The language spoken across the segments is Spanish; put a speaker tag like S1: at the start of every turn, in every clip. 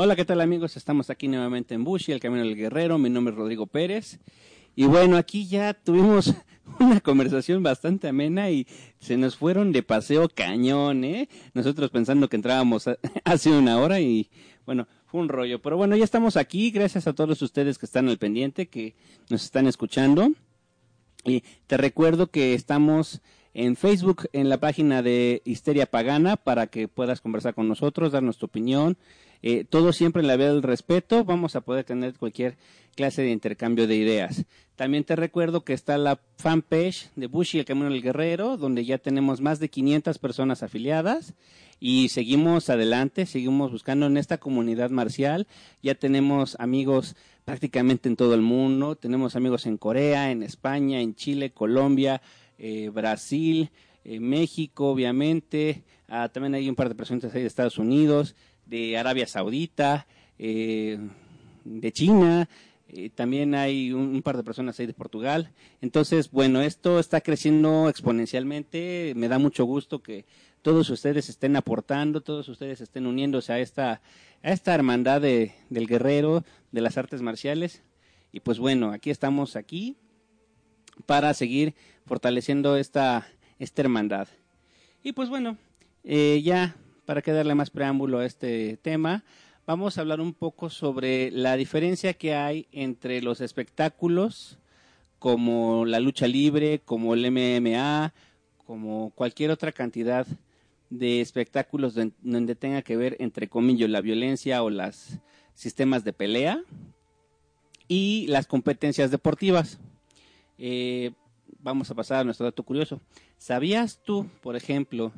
S1: Hola, ¿qué tal amigos? Estamos aquí nuevamente en Bushi, el Camino del Guerrero. Mi nombre es Rodrigo Pérez. Y bueno, aquí ya tuvimos una conversación bastante amena y se nos fueron de paseo cañón, ¿eh? Nosotros pensando que entrábamos hace una hora y bueno, fue un rollo. Pero bueno, ya estamos aquí. Gracias a todos ustedes que están al pendiente, que nos están escuchando. Y te recuerdo que estamos en Facebook, en la página de Histeria Pagana, para que puedas conversar con nosotros, darnos tu opinión, eh, todo siempre en la vía del respeto, vamos a poder tener cualquier clase de intercambio de ideas. También te recuerdo que está la fanpage de Bushi, el Camino del Guerrero, donde ya tenemos más de 500 personas afiliadas y seguimos adelante, seguimos buscando en esta comunidad marcial. Ya tenemos amigos prácticamente en todo el mundo, tenemos amigos en Corea, en España, en Chile, Colombia, eh, Brasil, eh, México, obviamente. Ah, también hay un par de personas ahí de Estados Unidos de Arabia Saudita, eh, de China, eh, también hay un, par de personas ahí de Portugal. Entonces, bueno, esto está creciendo exponencialmente. Me da mucho gusto que todos ustedes estén aportando, todos ustedes estén uniéndose a esta, a esta hermandad de, del guerrero, de las artes marciales. Y pues bueno, aquí estamos aquí para seguir fortaleciendo esta, esta hermandad. Y pues bueno, eh, ya para que darle más preámbulo a este tema, vamos a hablar un poco sobre la diferencia que hay entre los espectáculos como la lucha libre, como el MMA, como cualquier otra cantidad de espectáculos donde tenga que ver, entre comillas, la violencia o los sistemas de pelea y las competencias deportivas. Eh, vamos a pasar a nuestro dato curioso. ¿Sabías tú, por ejemplo,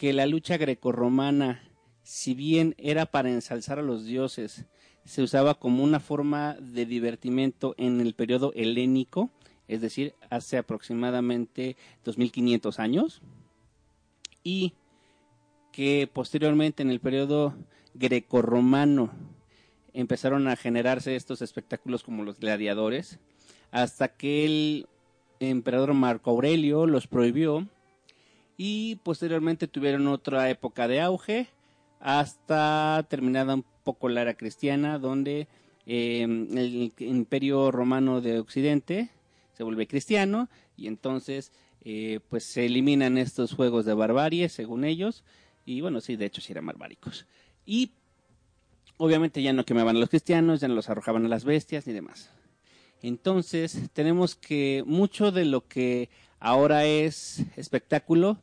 S1: que la lucha grecorromana, si bien era para ensalzar a los dioses, se usaba como una forma de divertimento en el periodo helénico, es decir, hace aproximadamente 2500 años, y que posteriormente en el periodo grecorromano empezaron a generarse estos espectáculos como los gladiadores, hasta que el emperador Marco Aurelio los prohibió y posteriormente tuvieron otra época de auge hasta terminada un poco la era cristiana donde em, el imperio romano de occidente se vuelve cristiano y entonces eh, pues se eliminan estos juegos de barbarie según ellos y bueno sí de hecho sí eran barbáricos. Y obviamente ya no quemaban a los cristianos ya no los arrojaban a las bestias ni demás. Entonces tenemos que mucho de lo que ahora es espectáculo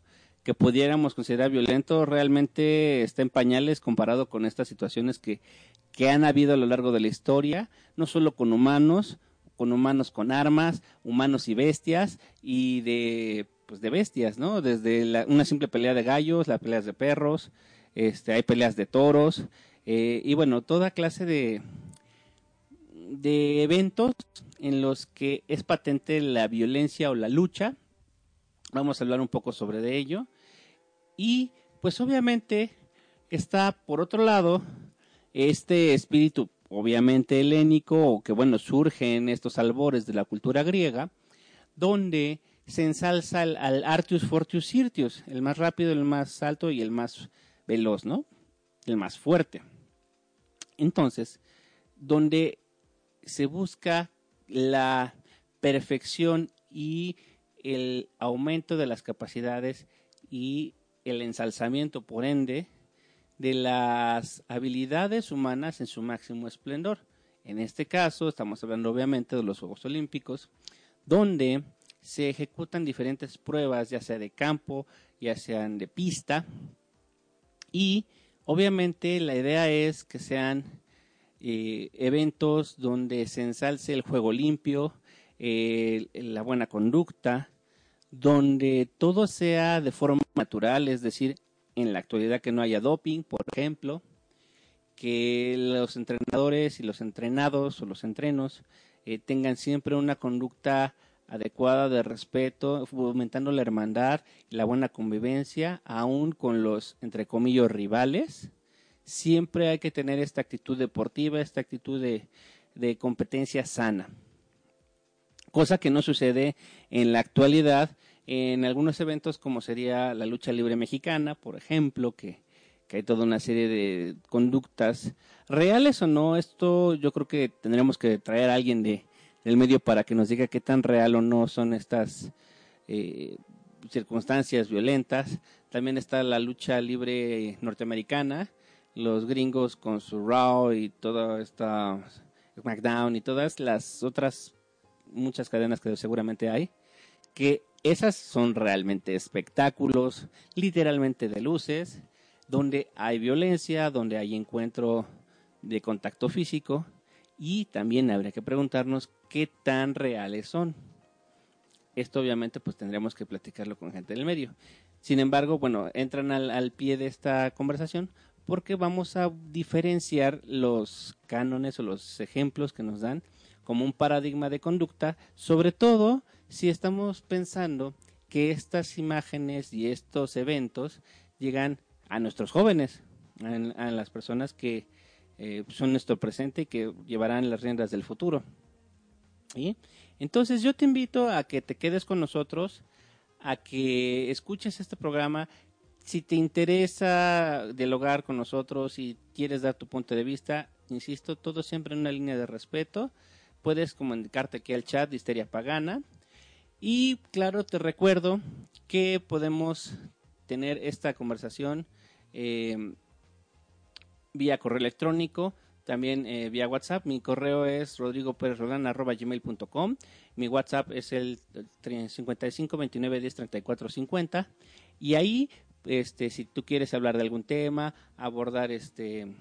S1: que pudiéramos considerar violento realmente está en pañales comparado con estas situaciones que, que han habido a lo largo de la historia, no solo con humanos, con humanos con armas, humanos y bestias, y de, pues de bestias, ¿no? Desde una simple pelea de gallos, las peleas de perros, este, hay peleas de toros, eh, y bueno, toda clase de, de eventos en los que es patente la violencia o la lucha. Vamos a hablar un poco sobre de ello. Y pues obviamente está por otro lado este espíritu obviamente helénico o que bueno surge en estos albores de la cultura griega donde se ensalza al, al Artius Fortius Sirtius, el más rápido, el más alto y el más veloz, ¿no? El más fuerte. Entonces, donde se busca la perfección y el aumento de las capacidades y el ensalzamiento, por ende, de las habilidades humanas en su máximo esplendor. En este caso, estamos hablando obviamente de los Juegos Olímpicos, donde se ejecutan diferentes pruebas, ya sea de campo, ya sean de pista, y obviamente la idea es que sean eh, eventos donde se ensalce el juego limpio, eh, la buena conducta, donde todo sea de forma natural, es decir, en la actualidad que no haya doping, por ejemplo, que los entrenadores y los entrenados o los entrenos eh, tengan siempre una conducta adecuada de respeto, fomentando la hermandad y la buena convivencia, aún con los, entre comillas, rivales, siempre hay que tener esta actitud deportiva, esta actitud de, de competencia sana. Cosa que no sucede en la actualidad en algunos eventos como sería la lucha libre mexicana, por ejemplo, que, que hay toda una serie de conductas reales o no. Esto yo creo que tendremos que traer a alguien de, del medio para que nos diga qué tan real o no son estas eh, circunstancias violentas. También está la lucha libre norteamericana, los gringos con su Raw y toda esta SmackDown y todas las otras muchas cadenas que seguramente hay, que esas son realmente espectáculos, literalmente de luces, donde hay violencia, donde hay encuentro de contacto físico y también habría que preguntarnos qué tan reales son. Esto obviamente pues tendremos que platicarlo con gente del medio. Sin embargo, bueno, entran al, al pie de esta conversación porque vamos a diferenciar los cánones o los ejemplos que nos dan como un paradigma de conducta, sobre todo si estamos pensando que estas imágenes y estos eventos llegan a nuestros jóvenes, a, las personas que eh, son nuestro presente y que llevarán las riendas del futuro. ¿Y? Entonces yo te invito a que te quedes con nosotros, a que escuches este programa. Si te interesa dialogar con nosotros y quieres dar tu punto de vista, insisto, todo siempre en una línea de respeto puedes comunicarte aquí al chat de Histeria Pagana. Y claro, te recuerdo que podemos tener esta conversación em, vía correo electrónico, también eh, vía WhatsApp. Mi correo es rodrigoperezrodan.gmail.com. Mi WhatsApp es el 55 29 10 34 50. Y ahí, este, si tú quieres hablar de algún tema, abordar este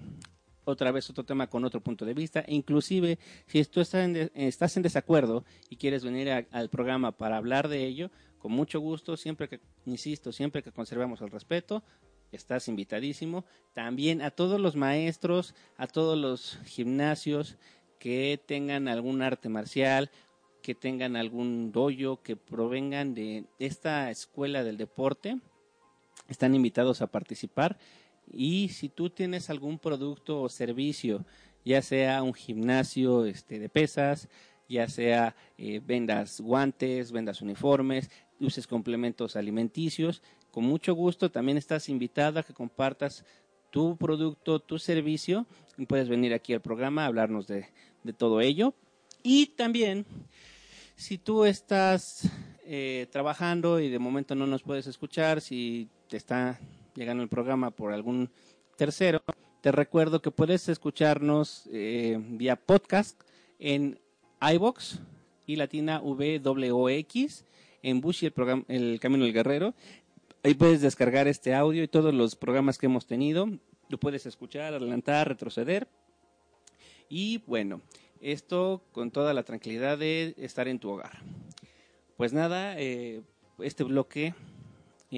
S1: otra vez otro tema con otro punto de vista. Inclusive, si tú estás en, estás en desacuerdo y quieres venir al programa para hablar de ello, con mucho gusto, siempre que, insisto, siempre que conservemos el respeto, estás invitadísimo. También a todos los maestros, a todos los gimnasios que tengan algún arte marcial, que tengan algún dojo, que provengan de esta escuela del deporte, están invitados a participar y si tú tienes algún producto o servicio, ya sea un gimnasio este, de pesas, ya sea eh, vendas guantes, vendas uniformes, uses complementos alimenticios, con mucho gusto también estás invitada a que compartas tu producto, tu servicio, y puedes venir aquí al programa a hablarnos de, de todo ello. Y también, si tú estás eh, trabajando y de momento no nos puedes escuchar, si te está llegando el programa por algún tercero, te recuerdo que puedes escucharnos eh, vía podcast en iBox y Latina VWX en Bush y el, programa, el Camino del Guerrero. Ahí puedes descargar este audio y todos los programas que hemos tenido. Lo puedes escuchar, adelantar, retroceder. Y bueno, esto con toda la tranquilidad de estar en tu hogar. Pues nada, eh, este bloque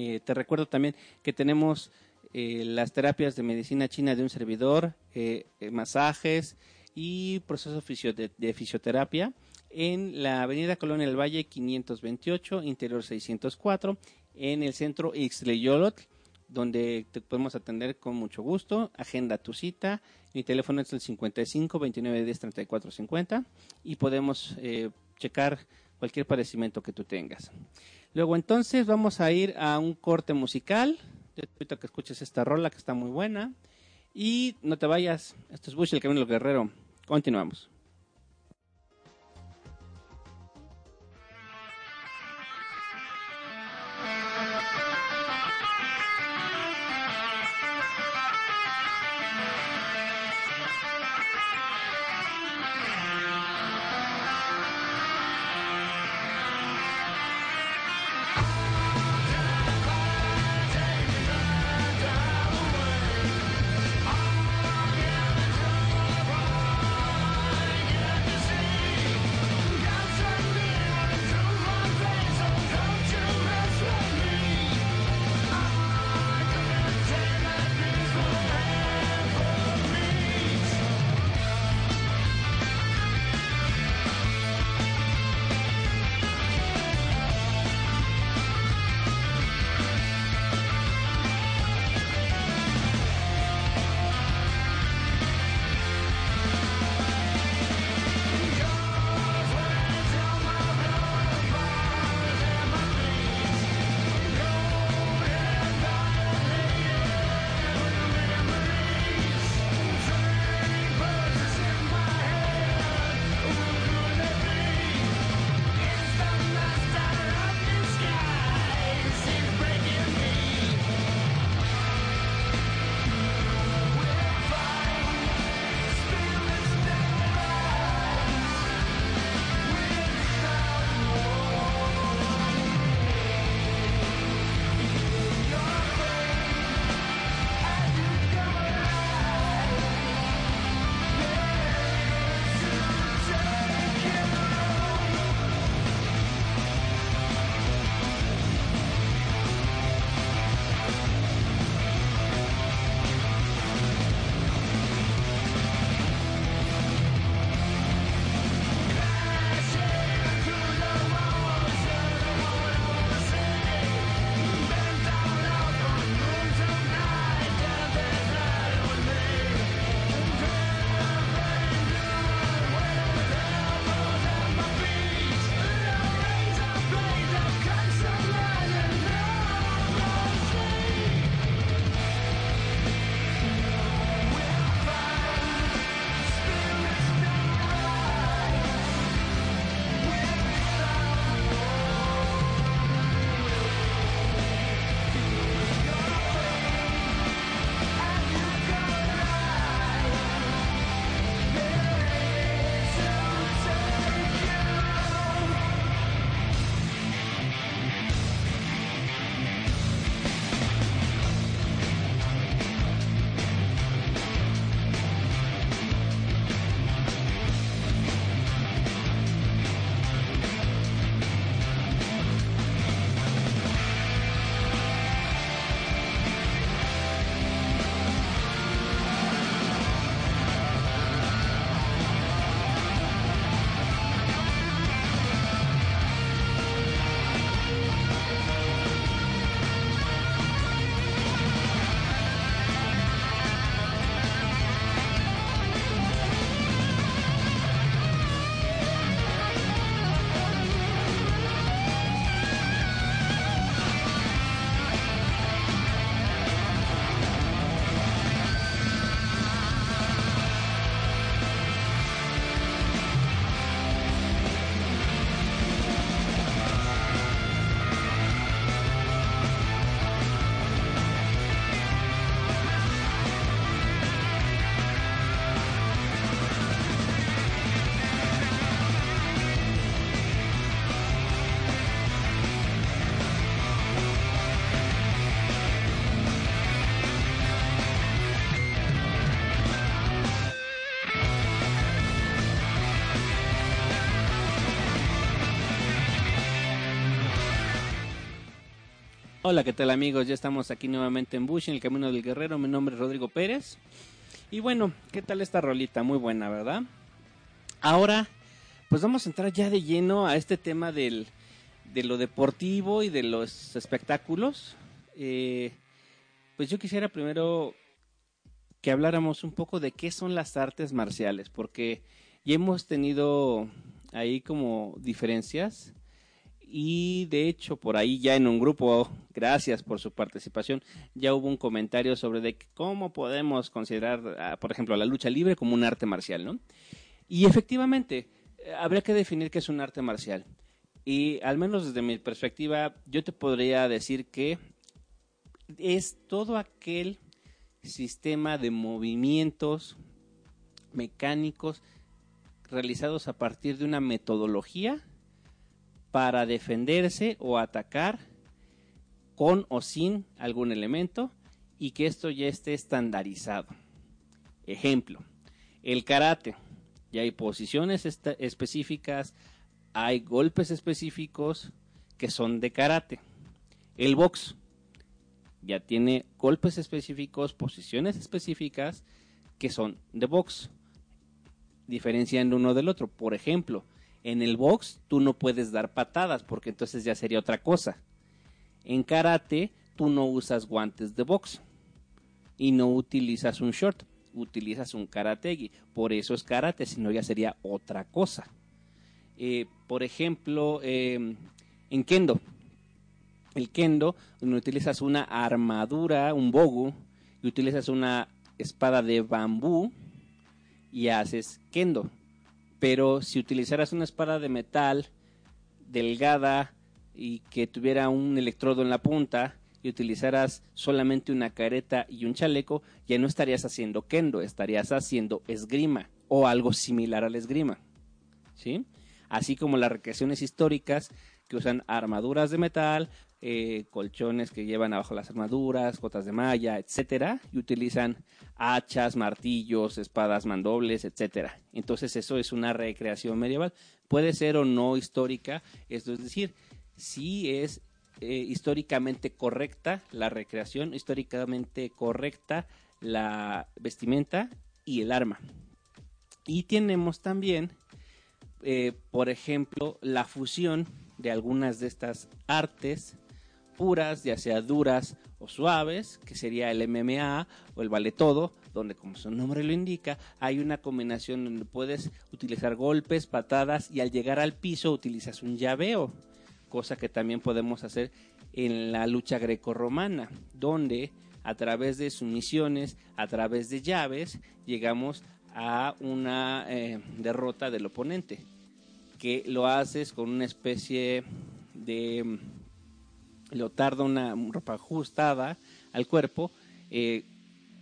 S1: eh, te recuerdo también que tenemos eh, las terapias de medicina china de un servidor, eh, masajes y procesos de, fisioterapia en la Avenida Colonia del Valle 528, Interior 604, en el centro Ixtleyolotl, donde te podemos atender con mucho gusto. Agenda tu cita. Mi teléfono es el 55 29 10 34 50 y podemos checar cualquier padecimiento que tú tengas. Luego entonces vamos a ir a un corte musical. Te invito a que escuches esta rola que está muy buena. Y no te vayas. Esto es Bush, el camino del guerrero. Continuamos. Hola, ¿qué tal amigos? Ya estamos aquí nuevamente en Bush, en el Camino del Guerrero. Mi nombre es Rodrigo Pérez. Y bueno, ¿qué tal esta rolita? Muy buena, ¿verdad? Ahora, pues vamos a entrar ya de lleno a este tema del, de lo deportivo y de los espectáculos. Eh, pues yo quisiera primero que habláramos un poco de qué son las artes marciales, porque ya hemos tenido ahí como diferencias y de hecho por ahí ya en un grupo, gracias por su participación, ya hubo un comentario sobre cómo podemos considerar, ah, por ejemplo, la lucha libre como un arte marcial, ¿no? Y efectivamente, eh, habría que definir qué es un arte marcial. Y al menos desde mi perspectiva, yo te podría decir que es todo aquel sistema de movimientos mecánicos realizados a partir de una metodología para defenderse o atacar con o sin algún elemento y que esto ya esté estandarizado. Ejemplo, el karate. Ya hay posiciones específicas, hay golpes específicos que son de karate. El box ya tiene golpes específicos, posiciones específicas que son de box, diferenciando uno del otro. Por ejemplo, en el box tú no puedes dar patadas porque entonces ya sería otra cosa. En karate tú no usas guantes de box y no utilizas un short, utilizas un karategi. Por eso es karate, si no ya sería otra cosa. Eh, por ejemplo, em, en kendo. El kendo, donde utilizas una armadura, un bogu, y utilizas una espada de bambú y haces kendo pero si utilizaras una espada de metal delgada y que tuviera un electrodo en la punta y utilizaras solamente una careta y un chaleco, ya no estarías haciendo kendo, estarías haciendo esgrima o algo similar al esgrima. ¿Sí? Así como las recreaciones históricas que usan armaduras de metal, eh, colchones que llevan abajo las armaduras, gotas de malla, etcétera, y utilizan hachas, martillos, espadas mandobles, etcétera. Entonces eso es una recreación medieval. Puede ser o no histórica, esto es decir, si es eh, históricamente correcta la recreación, históricamente correcta la vestimenta y el arma. Y tenemos también, eh, por ejemplo, la fusión de algunas de estas artes puras, ya sea duras o suaves, que sería el MMA o el vale todo, donde como su nombre lo indica, hay una combinación donde puedes utilizar golpes, patadas y al llegar al piso utilizas un llaveo, cosa que también podemos hacer en la lucha grecorromana, donde a través de sumisiones, a través de llaves, llegamos a una eh, derrota del oponente, que lo haces con una especie de lo tarda una ropa ajustada al cuerpo eh,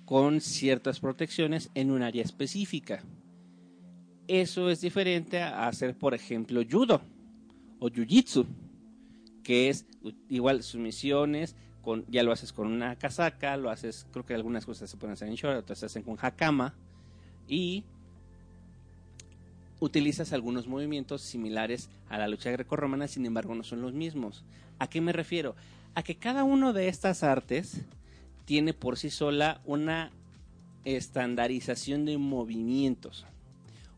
S1: con ciertas protecciones en un área específica. Eso es diferente a hacer, por ejemplo, judo o jiu-jitsu, que es igual sumisiones, con, ya lo haces con una casaca, lo haces, creo que algunas cosas se pueden hacer en short, otras se hacen con hakama, y utilizas algunos movimientos similares a la lucha grecorromana, sin embargo no son los mismos. ¿A qué me refiero? A que cada una de estas artes tiene por sí sola una estandarización de movimientos,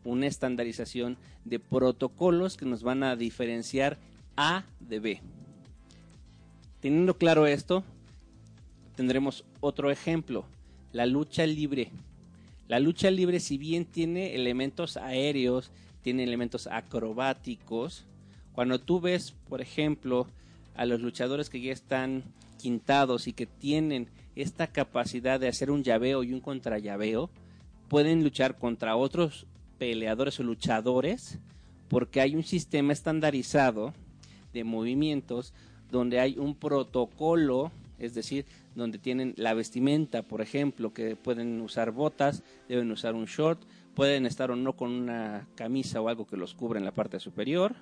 S1: una estandarización de protocolos que nos van a diferenciar A de B. Teniendo claro esto, tendremos otro ejemplo, la lucha libre. La lucha libre, si bien tiene elementos aéreos, tiene elementos acrobáticos, cuando tú ves, por ejemplo, a los luchadores que ya están quintados y que tienen esta capacidad de hacer un llaveo y un contrallaveo, pueden luchar contra otros peleadores o luchadores porque hay un sistema estandarizado de movimientos donde hay un protocolo es decir, donde tienen la vestimenta, por ejemplo, que pueden usar botas, deben usar un short, pueden estar o no con una camisa o algo que los cubra en la parte superior,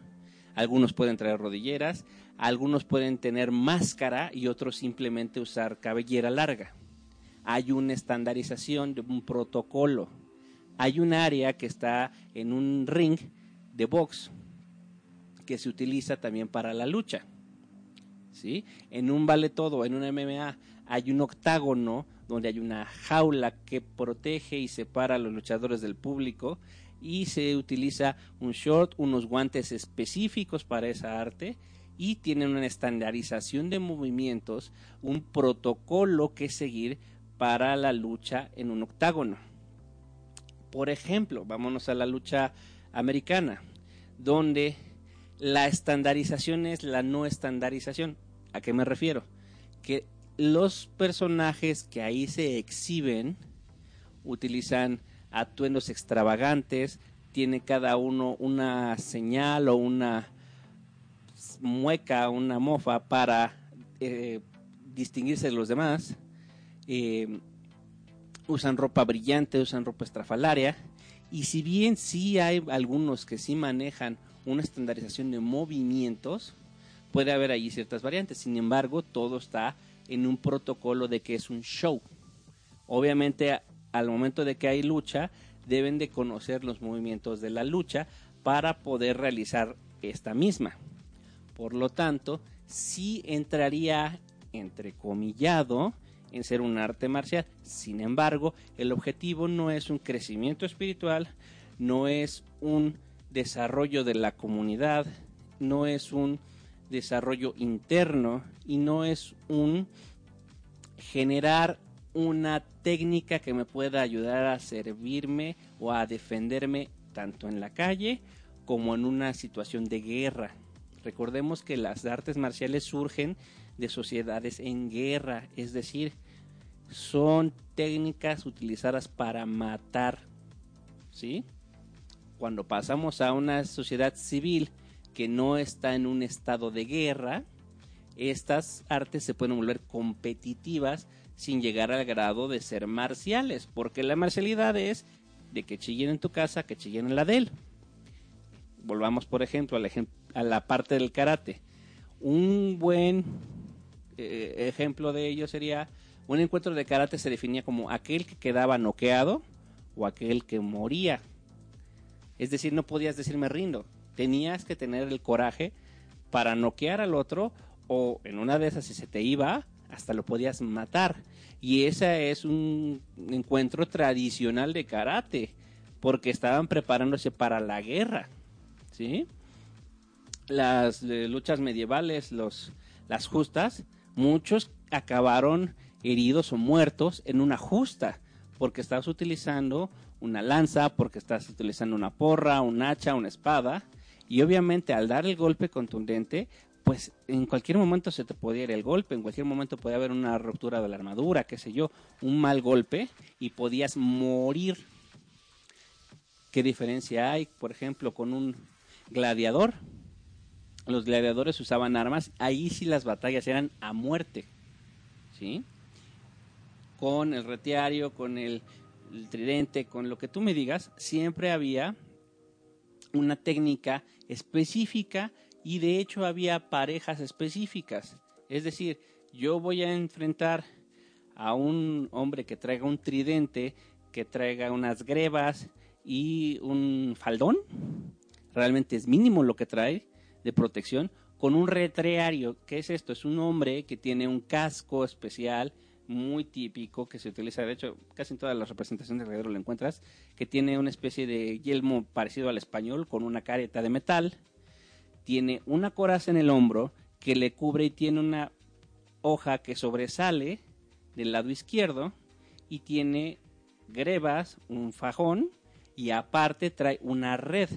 S1: algunos pueden traer rodilleras, algunos pueden tener máscara y otros simplemente usar cabellera larga. Hay una estandarización de un protocolo. Hay un área que está en un ring de box que se utiliza también para la lucha. ¿sí? En un vale todo, en un MMA, hay un octágono donde hay una jaula que protege y separa a los luchadores del público y se utiliza un short, unos guantes específicos para esa arte y tienen una estandarización de movimientos, un protocolo que seguir para la lucha en un octágono. Por ejemplo, vámonos a la lucha americana, donde la estandarización es la no estandarización. ¿A qué me refiero? Que los personajes que ahí se exhiben utilizan atuendos extravagantes, tiene cada uno una señal o una mueca, una mofa para eh, distinguirse de los demás. Eh, usan ropa brillante, usan ropa estrafalaria. Y si bien sí hay algunos que sí manejan una estandarización de movimientos, puede haber allí ciertas variantes. Sin embargo, todo está en un protocolo de que es un show. Obviamente, al momento de que hay lucha, deben de conocer los movimientos de la lucha para poder realizar esta misma. Por lo tanto, sí entraría entrecomillado en ser un arte marcial. Sin embargo, el objetivo no es un crecimiento espiritual, no es un desarrollo de la comunidad, no es un desarrollo interno y no es un generar una técnica que me pueda ayudar a servirme o a defenderme tanto en la calle como en una situación de guerra. Recordemos que las artes marciales surgen de sociedades en guerra, es decir, son técnicas utilizadas para matar. ¿Sí? Cuando pasamos a una sociedad civil que no está en un estado de guerra, estas artes se pueden volver competitivas sin llegar al grado de ser marciales, porque la marcialidad es de que chillen en tu casa, que chillen en la de él. Volvamos, por ejemplo, a la parte del karate. Un buen eh, ejemplo de ello sería un encuentro de karate se definía como aquel que quedaba noqueado o aquel que moría. Es decir, no podías decirme rindo. Tenías que tener el coraje para noquear al otro o en una de esas si se te iba, hasta lo podías matar. Y ese es un encuentro tradicional de karate, porque estaban preparándose para la guerra. ¿Sí? Las eh, luchas medievales, los, las justas, muchos acabaron heridos o muertos en una justa, porque estabas utilizando una lanza, porque estás utilizando una porra, un hacha, una espada, y obviamente al dar el golpe contundente, pues en cualquier momento se te podía ir el golpe, en cualquier momento podía haber una ruptura de la armadura, qué sé yo, un mal golpe y podías morir. ¿Qué diferencia hay, por ejemplo, con un gladiador? Los gladiadores usaban armas, ahí sí las batallas eran a muerte. ¿Sí? Con el retiario, con el, el tridente, con lo que tú me digas, siempre había una técnica específica y de hecho había parejas específicas. Es decir, yo voy a enfrentar a un hombre que traiga un tridente, que traiga unas grebas y un faldón. Realmente es mínimo lo que trae de protección. Con un retreario, ¿qué es esto? Es un hombre que tiene un casco especial muy típico que se utiliza, de hecho, casi en todas las representaciones de guerrero lo encuentras, que tiene una especie de yelmo parecido al español con una careta de metal, tiene una coraza en el hombro que le cubre y tiene una hoja que sobresale del lado izquierdo y tiene grebas, un fajón y aparte trae una red.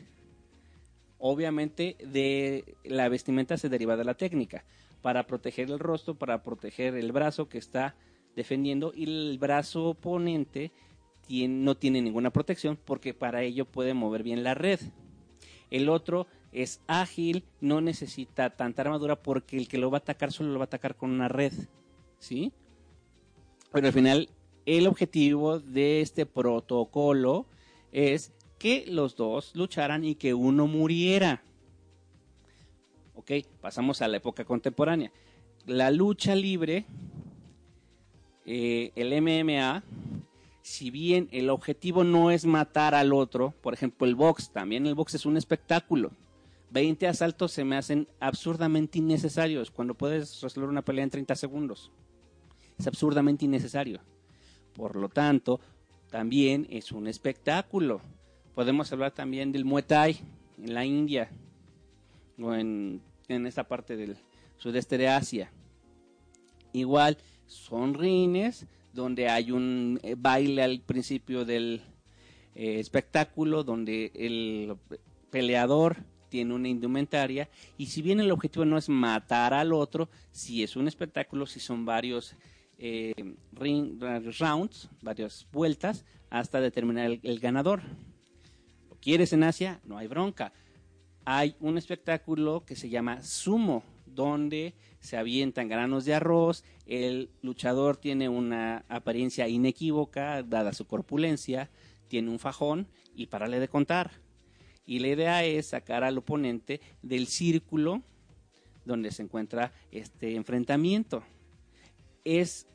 S1: Obviamente de la vestimenta se deriva de la técnica para proteger el rostro, para proteger el brazo que está defendiendo y el brazo oponente no tiene ninguna protección porque para ello puede mover bien la red. El otro es ágil, no necesita tanta armadura porque el que lo va a atacar solo lo va a atacar con una red. ¿Sí? Pero al final el objetivo de este protocolo es que los dos lucharan y que uno muriera. Ok, pasamos a la época contemporánea. La lucha libre eh, el MMA, si bien el objetivo no es matar al otro, por ejemplo el box, también el box es un espectáculo. 20 asaltos se me hacen absurdamente innecesarios cuando puedes resolver una pelea en 30 segundos. Es absurdamente innecesario. Por lo tanto, también es un espectáculo. Podemos hablar también del Muay Thai en la India o en, en esta parte del sudeste de Asia. Igual son rines donde hay un eh, baile al principio del eh, espectáculo, donde el peleador tiene una indumentaria y si bien el objetivo no es matar al otro, si es un espectáculo, si son varios eh, rounds, varias vueltas, hasta determinar el, ganador. ¿Lo quieres en Asia? No hay bronca. Hay un espectáculo que se llama sumo, donde se avientan granos de arroz, el luchador tiene una apariencia inequívoca, dada su corpulencia, tiene un fajón y parale de contar. Y la idea es sacar al oponente del círculo donde se encuentra este enfrentamiento. Es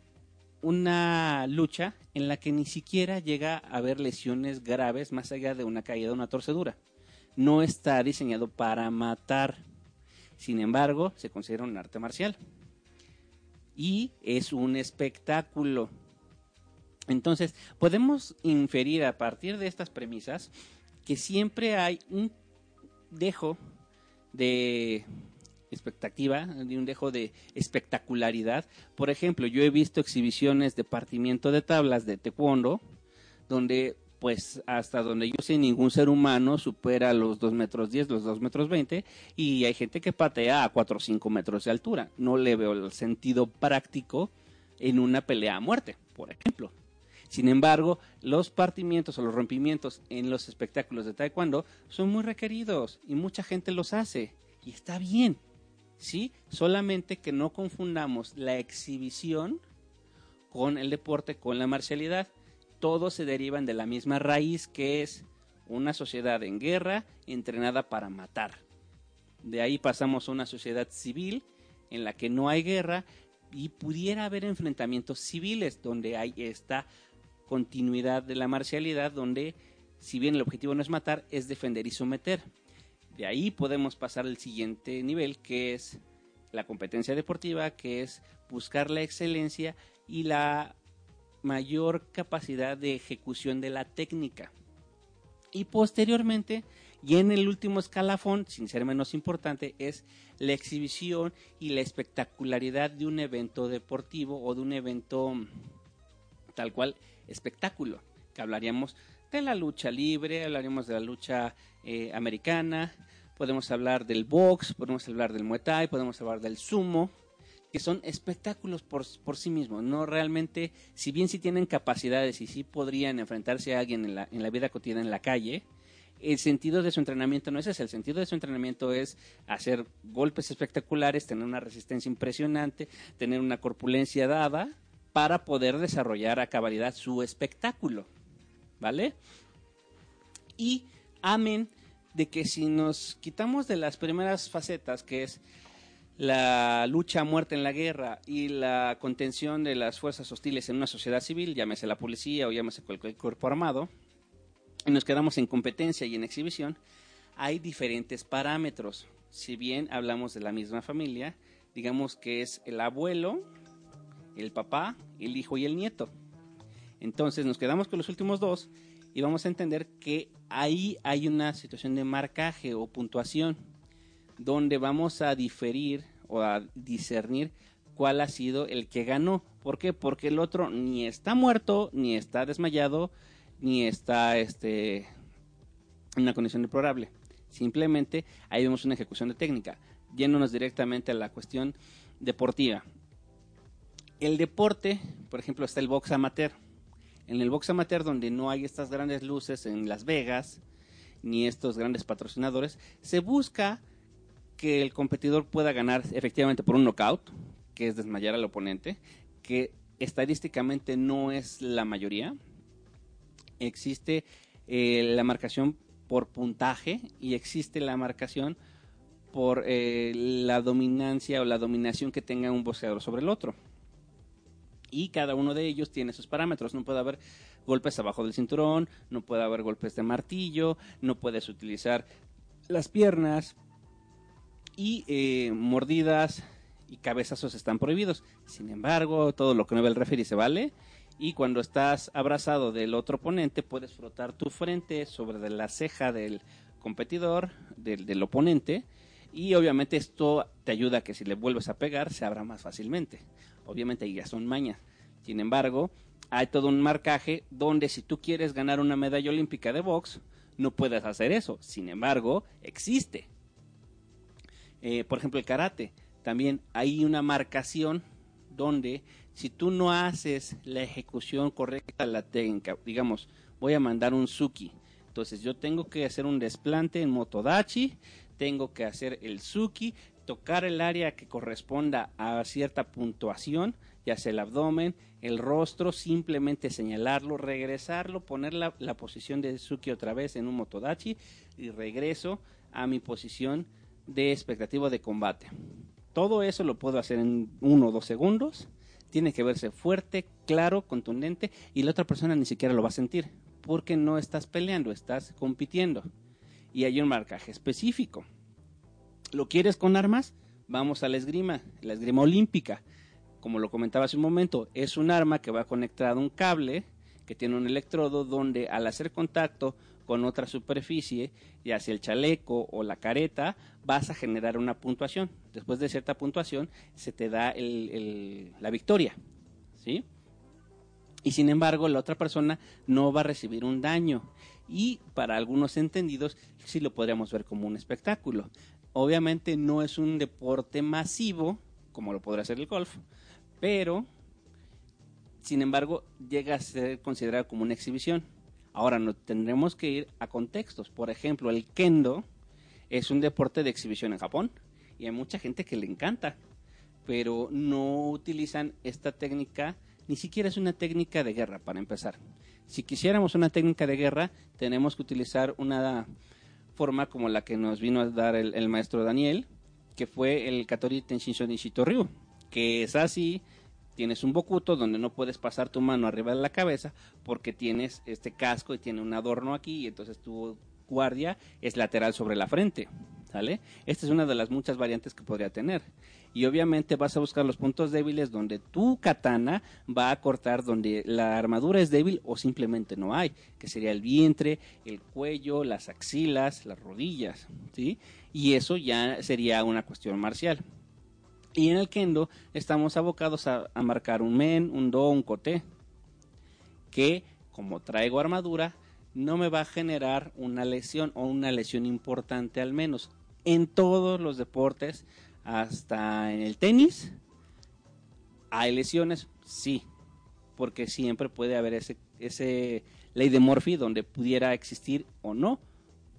S1: una lucha en la que ni siquiera llega a haber lesiones graves más allá de una caída o una torcedura. No está diseñado para matar. Sin embargo, se considera un arte marcial. Y es un espectáculo. Entonces, podemos inferir a partir de estas premisas que siempre hay un dejo de expectativa, de un dejo de espectacularidad. Por ejemplo, yo he visto exhibiciones de partimiento de tablas de taekwondo, donde pues hasta donde yo sé ningún ser humano supera los 2 metros 10, los 2 metros 20 y hay gente que patea a 4 o 5 metros de altura. No le veo el sentido práctico en una pelea a muerte, por ejemplo. Sin embargo, los partimientos o los rompimientos en los espectáculos de taekwondo son muy requeridos y mucha gente los hace y está bien. ¿Sí? Solamente que no confundamos la exhibición con el deporte, con la marcialidad todos se derivan de la misma raíz que es una sociedad en guerra entrenada para matar. De ahí pasamos a una sociedad civil en la que no hay guerra y pudiera haber enfrentamientos civiles donde hay esta continuidad de la marcialidad donde si bien el objetivo no es matar es defender y someter. De ahí podemos pasar al siguiente nivel que es la competencia deportiva, que es buscar la excelencia y la mayor capacidad de ejecución de la técnica. Y posteriormente, y en el último escalafón, sin ser menos importante, es la exhibición y la espectacularidad de un evento deportivo o de un evento tal cual espectáculo, que hablaríamos de la lucha libre, hablaríamos de la lucha eh, americana, podemos hablar del box, podemos hablar del muay thai, podemos hablar del sumo, que son espectáculos por, por, sí mismos, no realmente, si bien sí tienen capacidades y sí podrían enfrentarse a alguien en la, en la vida cotidiana en la calle, el sentido de su entrenamiento no es ese, el sentido de su entrenamiento es hacer golpes espectaculares, tener una resistencia impresionante, tener una corpulencia dada para poder desarrollar a cabalidad su espectáculo, ¿vale? Y amén de que si nos quitamos de las primeras facetas, que es la lucha a muerte en la guerra y la contención de las fuerzas hostiles en una sociedad civil, llámese la policía o llámese cualquier cuerpo armado, y nos quedamos en competencia y en exhibición, hay diferentes parámetros. Si bien hablamos de la misma familia, digamos que es el abuelo, el papá, el hijo y el nieto. Entonces nos quedamos con los últimos dos y vamos a entender que ahí hay una situación de marcaje o puntuación donde vamos a diferir o a discernir cuál ha sido el que ganó. ¿Por qué? Porque el otro ni está muerto, ni está desmayado, ni está este, en una condición deplorable. Simplemente ahí vemos una ejecución de técnica, yéndonos directamente a la cuestión deportiva. El deporte, por ejemplo, está el box amateur. En el box amateur, donde no hay estas grandes luces en Las Vegas, ni estos grandes patrocinadores, se busca que el competidor pueda ganar efectivamente por un knockout, que es desmayar al oponente, que estadísticamente no es la mayoría. Existe eh, la marcación por puntaje y existe la marcación por eh, la dominancia o la dominación que tenga un boxeador sobre el otro. Y cada uno de ellos tiene sus parámetros. No puede haber golpes abajo del cinturón, no puede haber golpes de martillo, no puedes utilizar las piernas, y eh, mordidas y cabezazos están prohibidos. Sin embargo, todo lo que no ve el referee se vale. Y cuando estás abrazado del otro oponente, puedes frotar tu frente sobre la ceja del competidor, del, oponente. Y obviamente esto te ayuda a que si le vuelves a pegar, se abra más fácilmente. Obviamente ya son mañas. Sin embargo, hay todo un marcaje donde si tú quieres ganar una medalla olímpica de box, no puedes hacer eso. Sin embargo, existe. Eh, por ejemplo, el karate. También hay una marcación donde si tú no haces la ejecución correcta de la técnica, digamos, voy a mandar un suki. Entonces yo tengo que hacer un desplante en motodachi, tengo que hacer el suki, tocar el área que corresponda a cierta puntuación, ya sea el abdomen, el rostro, simplemente señalarlo, regresarlo, poner la, la posición de suki otra vez en un motodachi y regreso a mi posición de expectativa de combate. Todo eso lo puedo hacer en uno o dos segundos. Tiene que verse fuerte, claro, contundente y la otra persona ni siquiera lo va a sentir porque no estás peleando, estás compitiendo. Y hay un marcaje específico. ¿Lo quieres con armas? Vamos a la esgrima, la esgrima olímpica. Como lo comentaba hace un momento, es un arma que va conectado a un cable que tiene un electrodo donde al hacer contacto con otra superficie, ya sea el chaleco o la careta, vas a generar una puntuación. Después de cierta puntuación se te da la victoria. ¿sí? Y sin embargo, la otra persona no va a recibir un daño. Y para algunos entendidos, sí lo podríamos ver como un espectáculo. Obviamente no es un deporte masivo, como lo podría ser el golf, pero sin embargo llega a ser considerado como una exhibición. Ahora no tendremos que ir a contextos. Por ejemplo, el kendo es un deporte de exhibición en Japón y hay mucha gente que le encanta, pero no utilizan esta técnica, ni siquiera es una técnica de guerra para empezar. Si quisiéramos una técnica de guerra, tenemos que utilizar una forma como la que nos vino a dar el, maestro Daniel, que fue el Katori Tenshinso Nishito Ryu, que es así, tienes un bokuto donde no puedes pasar tu mano arriba de la cabeza porque tienes este casco y tiene un adorno aquí y entonces tu guardia es lateral sobre la frente. ¿Sale? Esta es una de las muchas variantes que podría tener. Y obviamente vas a buscar los puntos débiles donde tu katana va a cortar donde la armadura es débil o simplemente no hay, que sería el vientre, el cuello, las axilas, las rodillas, ¿sí? Y eso ya sería una cuestión marcial. Y en el kendo estamos abocados a, marcar un men, un do, un kote, que como traigo armadura, no me va a generar una lesión o una lesión importante al menos. En todos los deportes, hasta en el tenis, hay lesiones, sí, porque siempre puede haber ese, ese ley de Murphy donde pudiera existir o no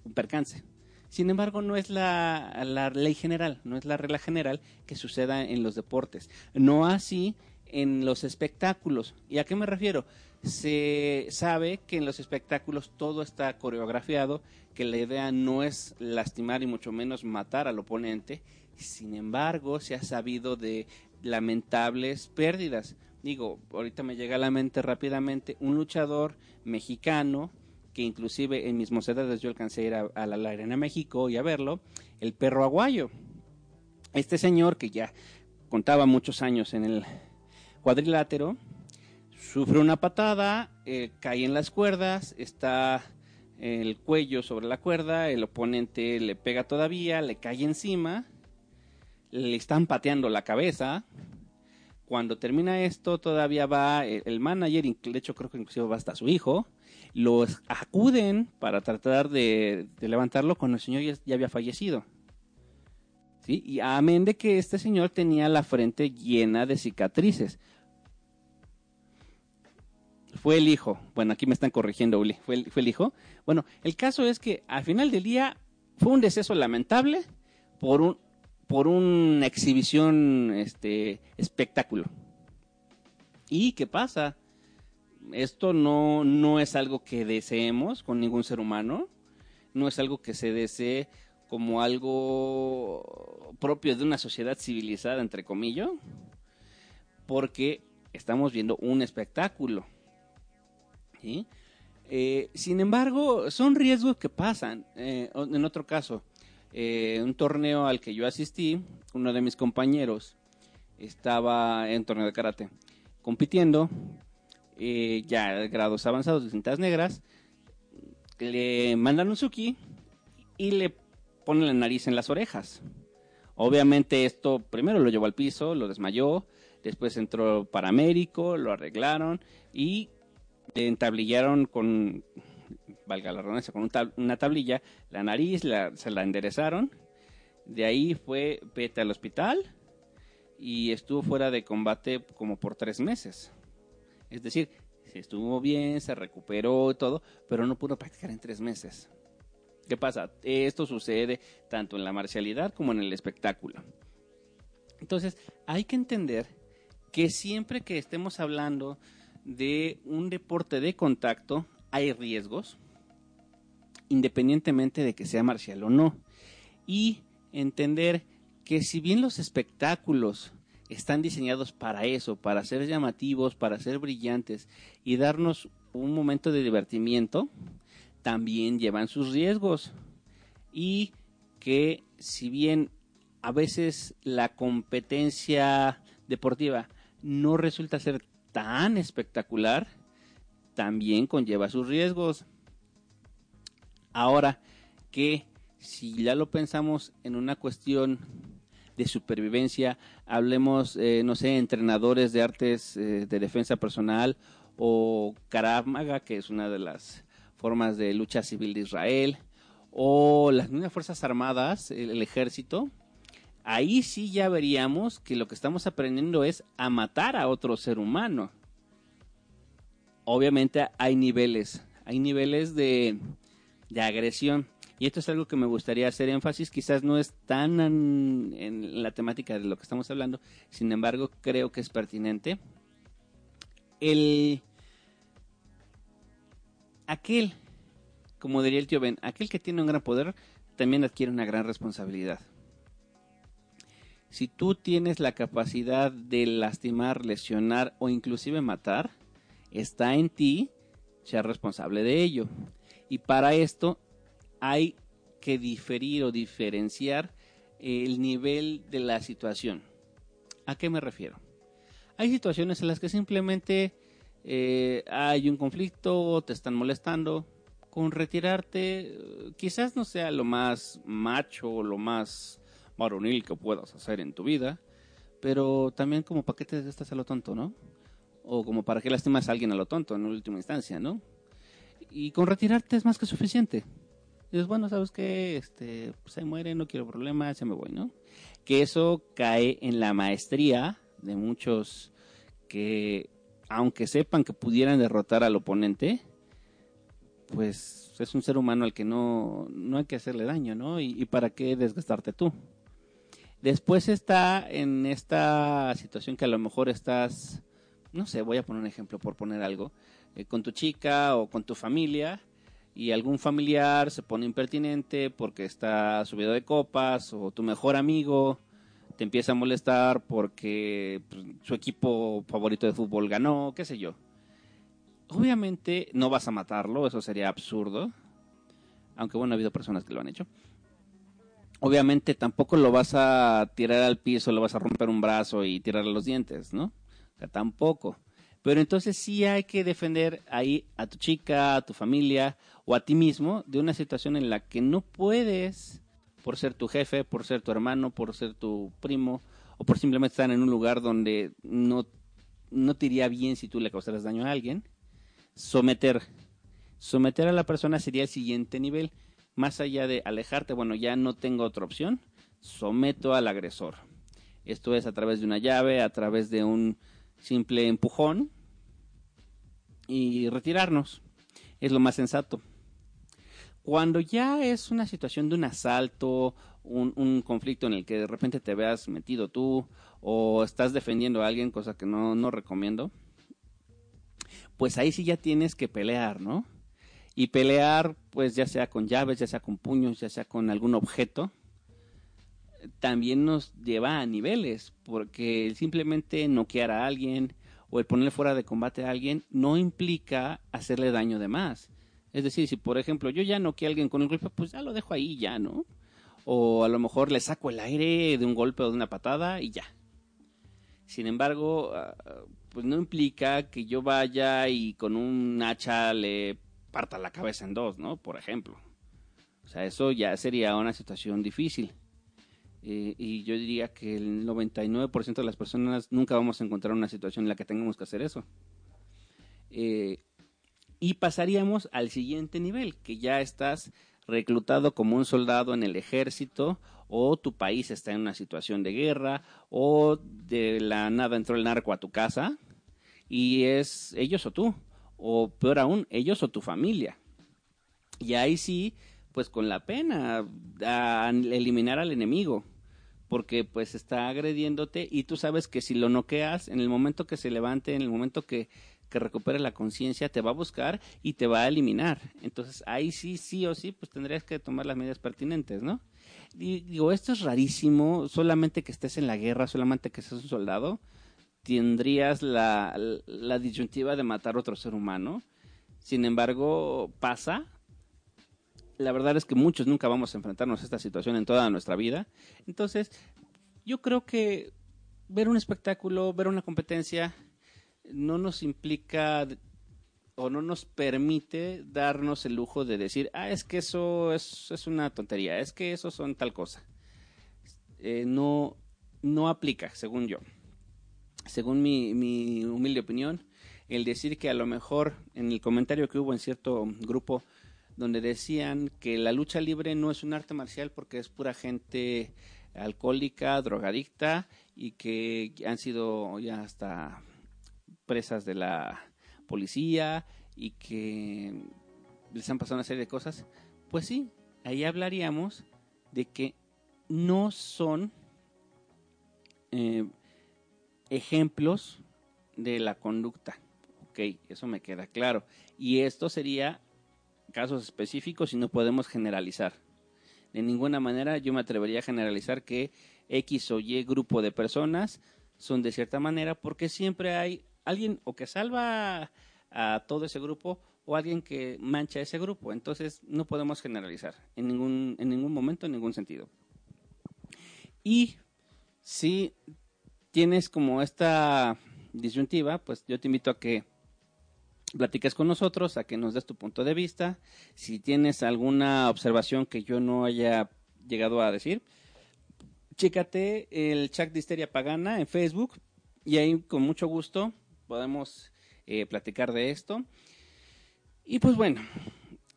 S1: un percance. Sin embargo, no es la, ley general, no es la regla general que suceda en los deportes. No así en los espectáculos. ¿Y a qué me refiero? Se sabe que en los espectáculos todo está coreografiado, que la idea no es lastimar y mucho menos matar al oponente. Sin embargo, se ha sabido de lamentables pérdidas. Digo, ahorita me llega a la mente rápidamente un luchador mexicano que inclusive en mis mocedades yo alcancé a ir a, la Arena México y a verlo, el perro aguayo. Este señor que ya contaba muchos años en el cuadrilátero, sufre una patada, eh, cae en las cuerdas, está el cuello sobre la cuerda, el oponente le pega todavía, le cae encima, le están pateando la cabeza. Cuando termina esto, todavía va el, el manager, de hecho creo que inclusive va hasta su hijo, los acuden para tratar de, levantarlo cuando el señor ya, había fallecido. ¿Sí? Y amén de que este señor tenía la frente llena de cicatrices. Fue el hijo. Bueno, aquí me están corrigiendo, Uli. ¿Fue el, hijo. Bueno, el caso es que al final del día fue un deceso lamentable por un por una exhibición este espectáculo. ¿Y qué pasa? Esto no, no es algo que deseemos con ningún ser humano, no es algo que se desee como algo propio de una sociedad civilizada, entre comillas, porque estamos viendo un espectáculo. Eh, sin embargo, son riesgos que pasan. Eh, en otro caso, eh, un torneo al que yo asistí, uno de mis compañeros estaba en torneo de karate compitiendo, eh, ya grados avanzados de cintas negras, le mandan un suki y le ponen la nariz en las orejas. Obviamente esto primero lo llevó al piso, lo desmayó, después entró paramédico, lo arreglaron y le entablillaron con, valga la redundancia, con una tablilla la nariz, se la enderezaron. De ahí fue vete al hospital y estuvo fuera de combate como por tres meses. Es decir, se estuvo bien, se recuperó todo, pero no pudo practicar en tres meses. ¿Qué pasa? Esto sucede tanto en la marcialidad como en el espectáculo. Entonces, hay que entender que siempre que estemos hablando de un deporte de contacto, hay riesgos, independientemente de que sea marcial o no. Y entender que si bien los espectáculos están diseñados para eso, para ser llamativos, para ser brillantes y darnos un momento de divertimiento, también llevan sus riesgos. Y que si bien a veces la competencia deportiva no resulta ser tan espectacular, también conlleva sus riesgos. Ahora que si ya lo pensamos en una cuestión de supervivencia, hablemos, eh, no sé, entrenadores de artes eh, de defensa personal o Karamaga, que es una de las formas de lucha civil de Israel, o las mismas Fuerzas Armadas, el, ejército, ahí sí ya veríamos que lo que estamos aprendiendo es a matar a otro ser humano. Obviamente hay niveles, hay niveles de, de agresión. Y esto es algo que me gustaría hacer énfasis, quizás no es tan en, la temática de lo que estamos hablando, sin embargo creo que es pertinente. El aquel, como diría el tío Ben, aquel que tiene un gran poder también adquiere una gran responsabilidad. Si tú tienes la capacidad de lastimar, lesionar o inclusive matar, está en ti ser responsable de ello. Y para esto hay que diferir o diferenciar el nivel de la situación. ¿A qué me refiero? Hay situaciones en las que simplemente eh, hay un conflicto, te están molestando, con retirarte quizás no sea lo más macho o lo más varonil que puedas hacer en tu vida, pero también como para qué te estás a lo tonto, ¿no? O como para qué lastimas a alguien a lo tonto en última instancia, ¿no? Y con retirarte es más que suficiente dices, bueno, ¿sabes qué? Este, pues, se muere, no quiero problemas, ya me voy, ¿no? Que eso cae en la maestría de muchos que, aunque sepan que pudieran derrotar al oponente, pues es un ser humano al que no, no hay que hacerle daño, ¿no? Y, para qué desgastarte tú. Después está en esta situación que a lo mejor estás, no sé, voy a poner un ejemplo por poner algo, eh, con tu chica o con tu familia y algún familiar se pone impertinente porque está subido de copas o tu mejor amigo te empieza a molestar porque pues, su equipo favorito de fútbol ganó, qué sé yo. Obviamente no vas a matarlo, eso sería absurdo. Aunque bueno, ha habido personas que lo han hecho. Obviamente tampoco lo vas a tirar al piso, lo vas a romper un brazo y tirarle los dientes, ¿no? O sea, tampoco. Pero entonces sí hay que defender ahí a tu chica, a tu familia o a ti mismo de una situación en la que no puedes, por ser tu jefe, por ser tu hermano, por ser tu primo o por simplemente estar en un lugar donde no, no te iría bien si tú le causaras daño a alguien, someter. Someter a la persona sería el siguiente nivel. Más allá de alejarte, bueno, ya no tengo otra opción, someto al agresor. Esto es a través de una llave, a través de un simple empujón y retirarnos. Es lo más sensato. Cuando ya es una situación de un asalto, un, conflicto en el que de repente te veas metido tú o estás defendiendo a alguien, cosa que no, no recomiendo, pues ahí sí ya tienes que pelear, ¿no? Y pelear, pues ya sea con llaves, ya sea con puños, ya sea con algún objeto, también nos lleva a niveles, porque simplemente noquear a alguien o el ponerle fuera de combate a alguien no implica hacerle daño de más. Es decir, si por ejemplo yo ya noqueé a alguien con el golpe, pues ya lo dejo ahí ya, ¿no? o a lo mejor le saco el aire de un golpe o de una patada y ya. Sin embargo, ah, pues no implica que yo vaya y con un hacha le parta la cabeza en dos, ¿no? Por ejemplo. O sea, eso ya sería una situación difícil. Eh, y yo diría que el 99% de las personas nunca vamos a encontrar una situación en la que tengamos que hacer eso. Eh, y pasaríamos al siguiente nivel, que ya estás reclutado como un soldado en el ejército o tu país está en una situación de guerra o de la nada entró el narco a tu casa y es ellos o tú o peor aún ellos o tu familia y ahí sí pues con la pena a eliminar al enemigo porque pues está agrediéndote y tú sabes que si lo noqueas en el momento que se levante en el momento que que recupere la conciencia, te va a buscar y te va a eliminar. Entonces ahí sí, sí o sí, pues tendrías que tomar las medidas pertinentes, ¿no? digo, esto es rarísimo, solamente que estés en la guerra, solamente que seas un soldado, tendrías la, la disyuntiva de matar a otro ser humano. Sin embargo, pasa. La verdad es que muchos nunca vamos a enfrentarnos a esta situación en toda nuestra vida. Entonces, yo creo que ver un espectáculo, ver una competencia, no nos implica o no nos permite darnos el lujo de decir, ah, es que eso es, una tontería, es que eso son tal cosa. Eh, no, no aplica, según yo. Según mi, mi humilde opinión, el decir que a lo mejor en el comentario que hubo en cierto grupo donde decían que la lucha libre no es un arte marcial porque es pura gente alcohólica, drogadicta y que han sido ya hasta presas de la policía y que les han pasado una serie de cosas, pues sí, ahí hablaríamos de que no son eh, ejemplos de la conducta. Ok, eso me queda claro. Y esto sería casos específicos y no podemos generalizar. De ninguna manera yo me atrevería a generalizar que X o Y grupo de personas son de cierta manera porque siempre hay alguien o que salva a todo ese grupo o alguien que mancha ese grupo. Entonces no podemos generalizar en ningún, en ningún momento, en ningún sentido. Y si tienes como esta disyuntiva, pues yo te invito a que platiques con nosotros, a que nos des tu punto de vista. Si tienes alguna observación que yo no haya llegado a decir, chécate el chat de Histeria Pagana en Facebook y ahí con mucho gusto podemos eh, platicar de esto. Y pues bueno,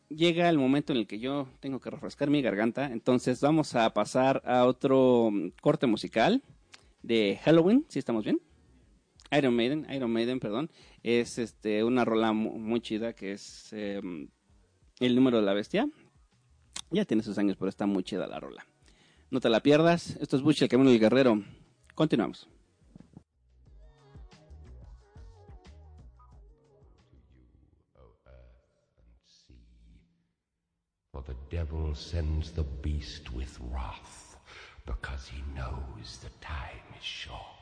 S1: llega el momento en el que yo tengo que refrescar mi garganta, entonces vamos a pasar a otro mm, corte musical de Halloween, si estamos bien. Iron Maiden, Iron Maiden, perdón, es este una rola muy, chida que es em, el número de la bestia. Ya tiene sus años, pero está muy chida la rola. No te la pierdas. Esto es Bush, el camino del guerrero. Continuamos.
S2: For the devil sends the beast with wrath, because he knows the time is short.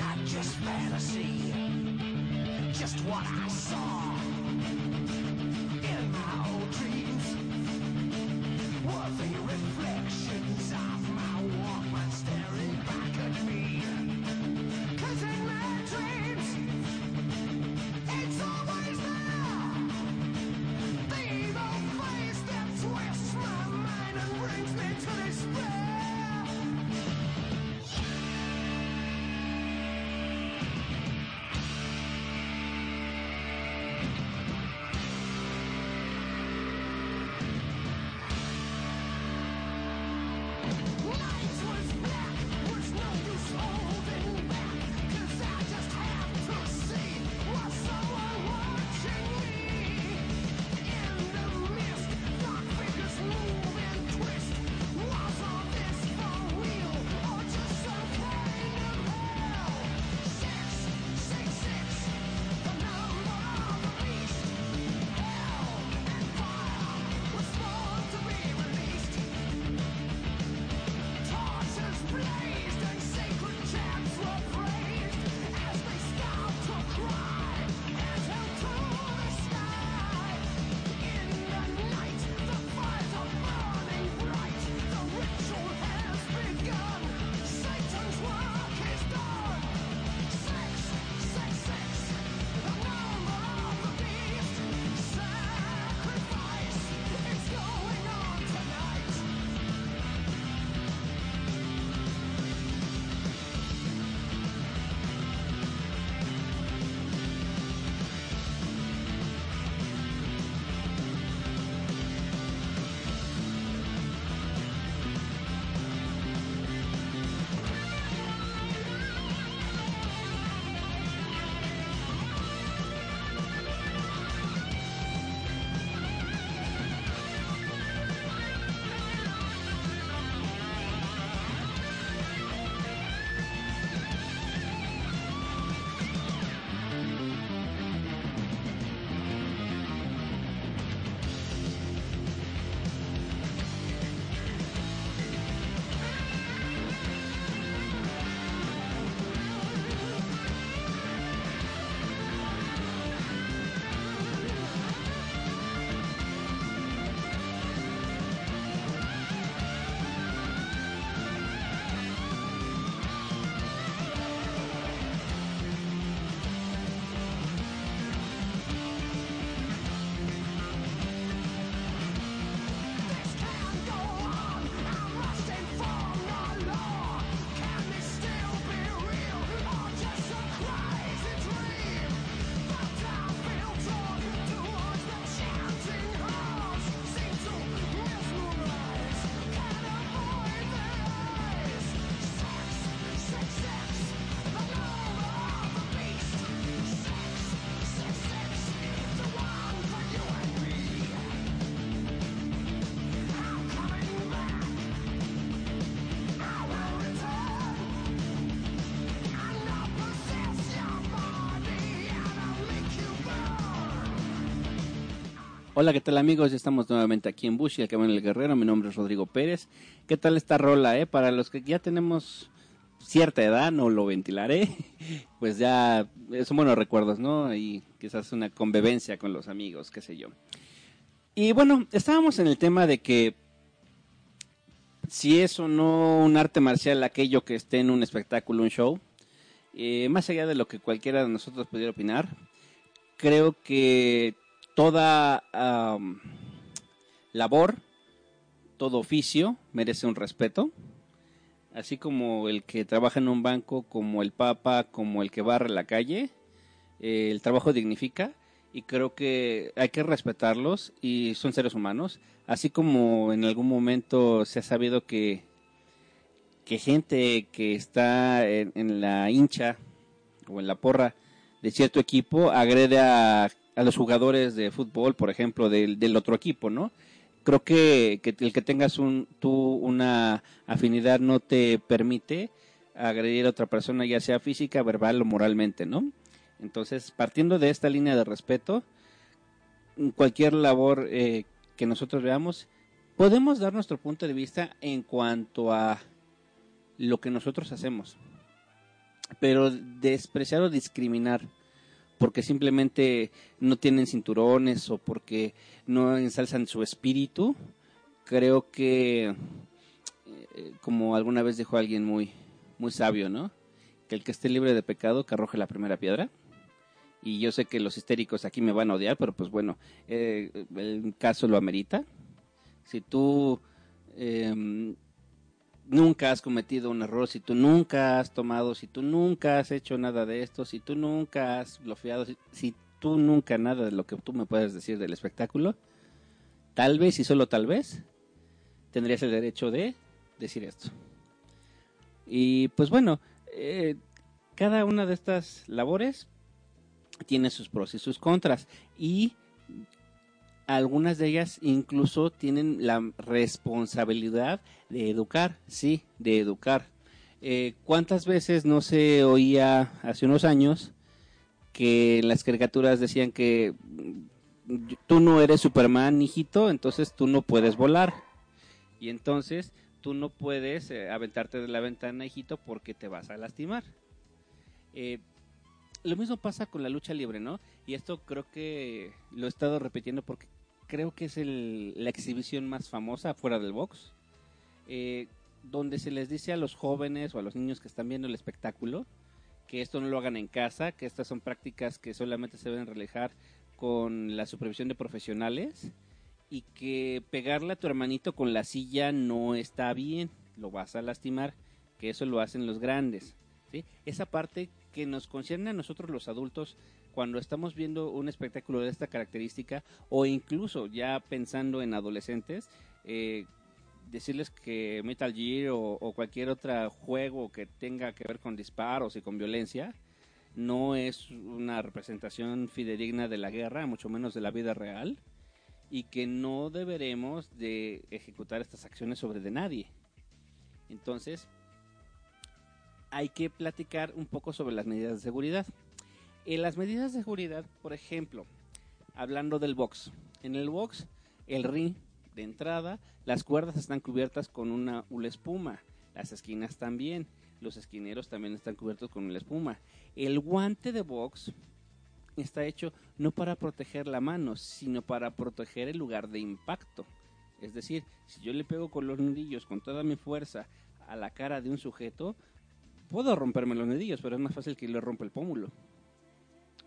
S2: not just fantasy? Just what I saw in my old dreams
S1: Hola, ¿qué tal amigos? Ya estamos nuevamente aquí en Bush y el Camino del Guerrero. Mi nombre es Rodrigo Pérez. ¿Qué tal esta rola, eh? Para los que ya tenemos cierta edad, no lo ventilaré, pues ya son buenos recuerdos, ¿no? Y quizás una convivencia con los amigos, qué sé yo. Y bueno, estábamos en el tema de que si es o no un arte marcial aquello que esté en un espectáculo, un show, eh, más allá de lo que cualquiera de nosotros pudiera opinar, creo que toda labor, todo oficio merece un respeto, así como el que trabaja en un banco, como el papa, como el que barre la calle, eh, el trabajo dignifica y creo que hay que respetarlos y son seres humanos, así como en algún momento se ha sabido que, que gente que está en, la hincha o en la porra de cierto equipo agrede a, a los jugadores de fútbol, por ejemplo, del, del otro equipo, ¿no? Creo que, el que tengas un, tú una afinidad no te permite agredir a otra persona, ya sea física, verbal o moralmente, ¿no? Entonces, partiendo de esta línea de respeto, cualquier labor eh, que nosotros veamos, podemos dar nuestro punto de vista en cuanto a lo que nosotros hacemos. Pero despreciar o discriminar porque simplemente no tienen cinturones o porque no ensalzan su espíritu, creo que, eh, como alguna vez dijo alguien muy, muy sabio, ¿no? Que el que esté libre de pecado, que arroje la primera piedra y yo sé que los histéricos aquí me van a odiar, pero pues bueno, eh, el caso lo amerita. Si tú em, nunca has cometido un error, si tú nunca has tomado, si tú nunca has hecho nada de esto, si tú nunca has bloqueado, si, tú nunca nada de lo que tú me puedes decir del espectáculo, tal vez y solo tal vez tendrías el derecho de decir esto. Y pues bueno, eh, cada una de estas labores tiene sus pros y sus contras y algunas de ellas incluso tienen la responsabilidad de educar, sí, de educar. Eh, ¿Cuántas veces no se oía hace unos años que las caricaturas decían que tú no eres Superman, hijito, entonces tú no puedes volar? Y entonces tú no puedes eh, aventarte de la ventana, hijito, porque te vas a lastimar. Eh, lo mismo pasa con la lucha libre, ¿no? Y esto creo que lo he estado repitiendo porque creo que es la exhibición más famosa fuera del box, eh, donde se les dice a los jóvenes o a los niños que están viendo el espectáculo que esto no lo hagan en casa, que estas son prácticas que solamente se deben realizar con la supervisión de profesionales y que pegarle a tu hermanito con la silla no está bien, lo vas a lastimar, que eso lo hacen los grandes. ¿sí? Esa parte que nos concierne a nosotros los adultos cuando estamos viendo un espectáculo de esta característica o incluso ya pensando en adolescentes, eh, decirles que Metal Gear o, cualquier otro juego que tenga que ver con disparos y con violencia no es una representación fidedigna de la guerra, mucho menos de la vida real, y que no deberemos de ejecutar estas acciones sobre de nadie. Entonces, hay que platicar un poco sobre las medidas de seguridad. En las medidas de seguridad, por ejemplo, hablando del box. En el box, el ring de entrada, las cuerdas están cubiertas con una hula espuma. Las esquinas también. Los esquineros también están cubiertos con una espuma. El guante de box está hecho no para proteger la mano, sino para proteger el lugar de impacto. Es decir, si yo le pego con los nudillos con toda mi fuerza a la cara de un sujeto, puedo romperme los nudillos, pero es más fácil que le rompa el pómulo.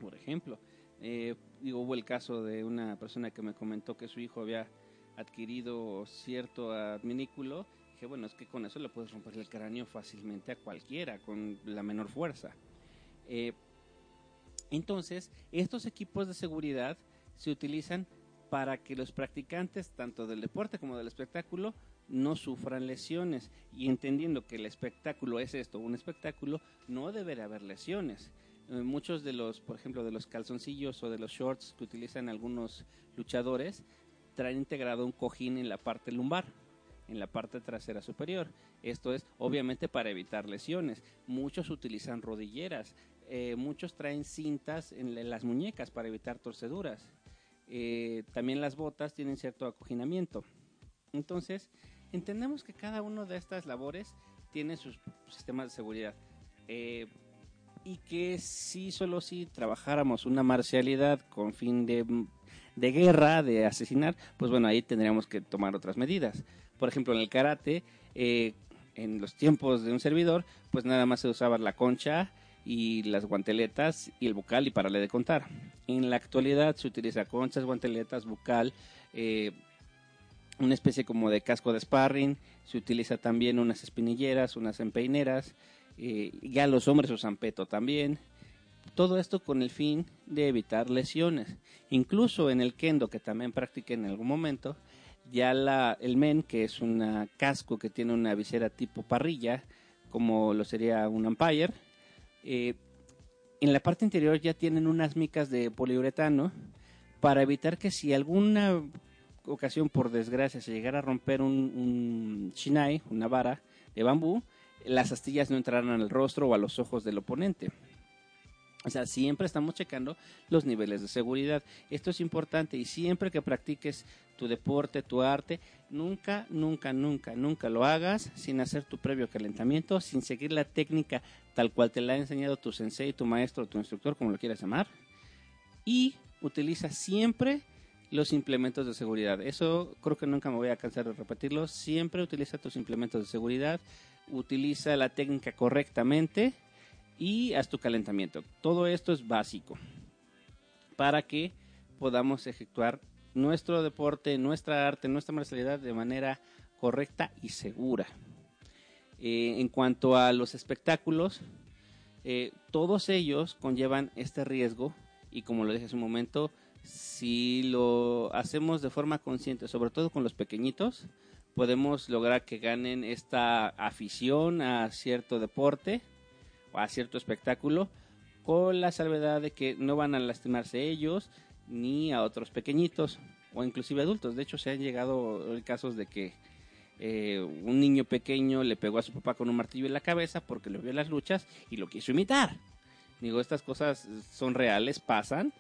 S1: Por ejemplo, eh, hubo el caso de una persona que me comentó que su hijo había adquirido cierto adminículo. Dije, bueno, es que con eso le puedes romper el cráneo fácilmente a cualquiera, con la menor fuerza. Eh, entonces, estos equipos de seguridad se utilizan para que los practicantes, tanto del deporte como del espectáculo, no sufran lesiones y entendiendo que el espectáculo es esto, un espectáculo, no deberá haber lesiones. Eh, muchos de los, por ejemplo, de los calzoncillos o de los shorts que utilizan algunos luchadores traen integrado un cojín en la parte lumbar, en la parte trasera superior. Esto es obviamente para evitar lesiones. Muchos utilizan rodilleras, eh, muchos traen cintas en las muñecas para evitar torceduras. eh, también las botas tienen cierto acoginamiento. Entonces, entendemos que cada una de estas labores tiene sus sistemas de seguridad. Eh, y que si solo si trabajáramos una marcialidad con fin de, de, guerra, de asesinar, pues bueno, ahí tendríamos que tomar otras medidas. Por ejemplo, en el karate, eh, en los tiempos de un servidor, pues nada más se usaba la concha y las guanteletas y el bucal y pararle de contar. En la actualidad se utiliza conchas, guanteletas, bucal, eh, una especie como de casco de sparring, se utiliza también unas espinilleras, unas empeineras, eh, ya los hombres usan peto también. Todo esto con el fin de evitar lesiones. Incluso en el kendo, que también practiqué en algún momento, ya la, el men, que es un casco que tiene una visera tipo parrilla, como lo sería un Empire, eh, en la parte interior ya tienen unas micas de poliuretano para evitar que si alguna ocasión por desgracia se llegara a romper un, un shinai, una vara de bambú, las astillas no entraran al rostro o a los ojos del oponente. O sea, siempre estamos checando los niveles de seguridad. Esto es importante y siempre que practiques tu deporte, tu arte, nunca, nunca, nunca, nunca lo hagas sin hacer tu previo calentamiento, sin seguir la técnica tal cual te la ha enseñado tu sensei, tu maestro, tu instructor, como lo quieras llamar. Y utiliza siempre los implementos de seguridad. Eso creo que nunca me voy a cansar de repetirlo. Siempre utiliza tus implementos de seguridad, utiliza la técnica correctamente y haz tu calentamiento. Todo esto es básico para que podamos efectuar nuestro deporte, nuestra arte, nuestra marcialidad de manera correcta y segura. Eh, en cuanto a los espectáculos, eh, todos ellos conllevan este riesgo y como lo dije hace un momento, si lo hacemos de forma consciente, sobre todo con los pequeñitos, podemos lograr que ganen esta afición a cierto deporte o a cierto espectáculo con la salvedad de que no van a lastimarse ellos ni a otros pequeñitos o inclusive adultos. De hecho, se han llegado casos de que eh, un niño pequeño le pegó a su papá con un martillo en la cabeza porque lo vio las luchas y lo quiso imitar. Digo, estas cosas son reales, pasan.